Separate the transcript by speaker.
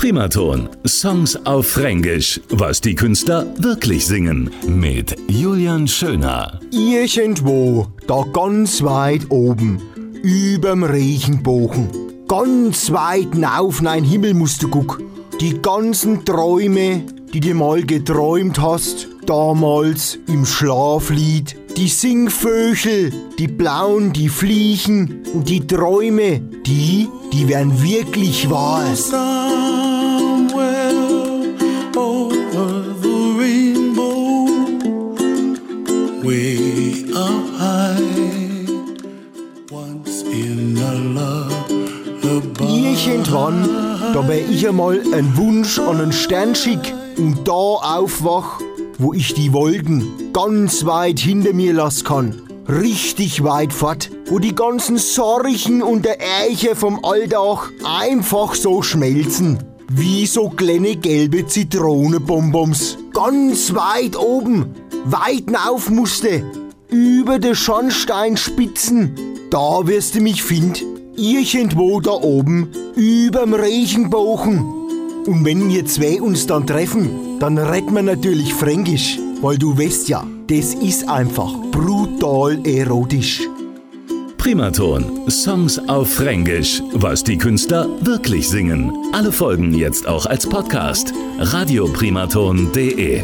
Speaker 1: Primaton. Songs auf Fränkisch. Was die Künstler wirklich singen. Mit Julian Schöner.
Speaker 2: Irgendwo, da ganz weit oben, überm Regenbogen, ganz weit auf nein Himmel musst du guck. Die ganzen Träume, die du mal geträumt hast, damals im Schlaflied, die Singvögel, die Blauen, die Fliegen und die Träume, die, die werden wirklich wahr.
Speaker 3: Way up high, once in a lullaby.
Speaker 2: Irgendwann, da wär ich einmal ein Wunsch an einen Stern schick und da aufwach, wo ich die Wolken ganz weit hinter mir lassen kann. Richtig weit fort, wo die ganzen Sorgen und der Ärger vom Alltag einfach so schmelzen. Wie so kleine gelbe Zitronenbonbons. Ganz weit oben, weit auf musste. Über de Schornsteinspitzen. Da wirst du mich find. Irgendwo da oben, überm Regenbogen. Und wenn wir zwei uns dann treffen, dann retten wir natürlich Fränkisch. Weil du weißt ja, das ist einfach brutal erotisch.
Speaker 1: Primaton. Songs auf Fränkisch. Was die Künstler wirklich singen. Alle Folgen jetzt auch als Podcast. radioprimaton.de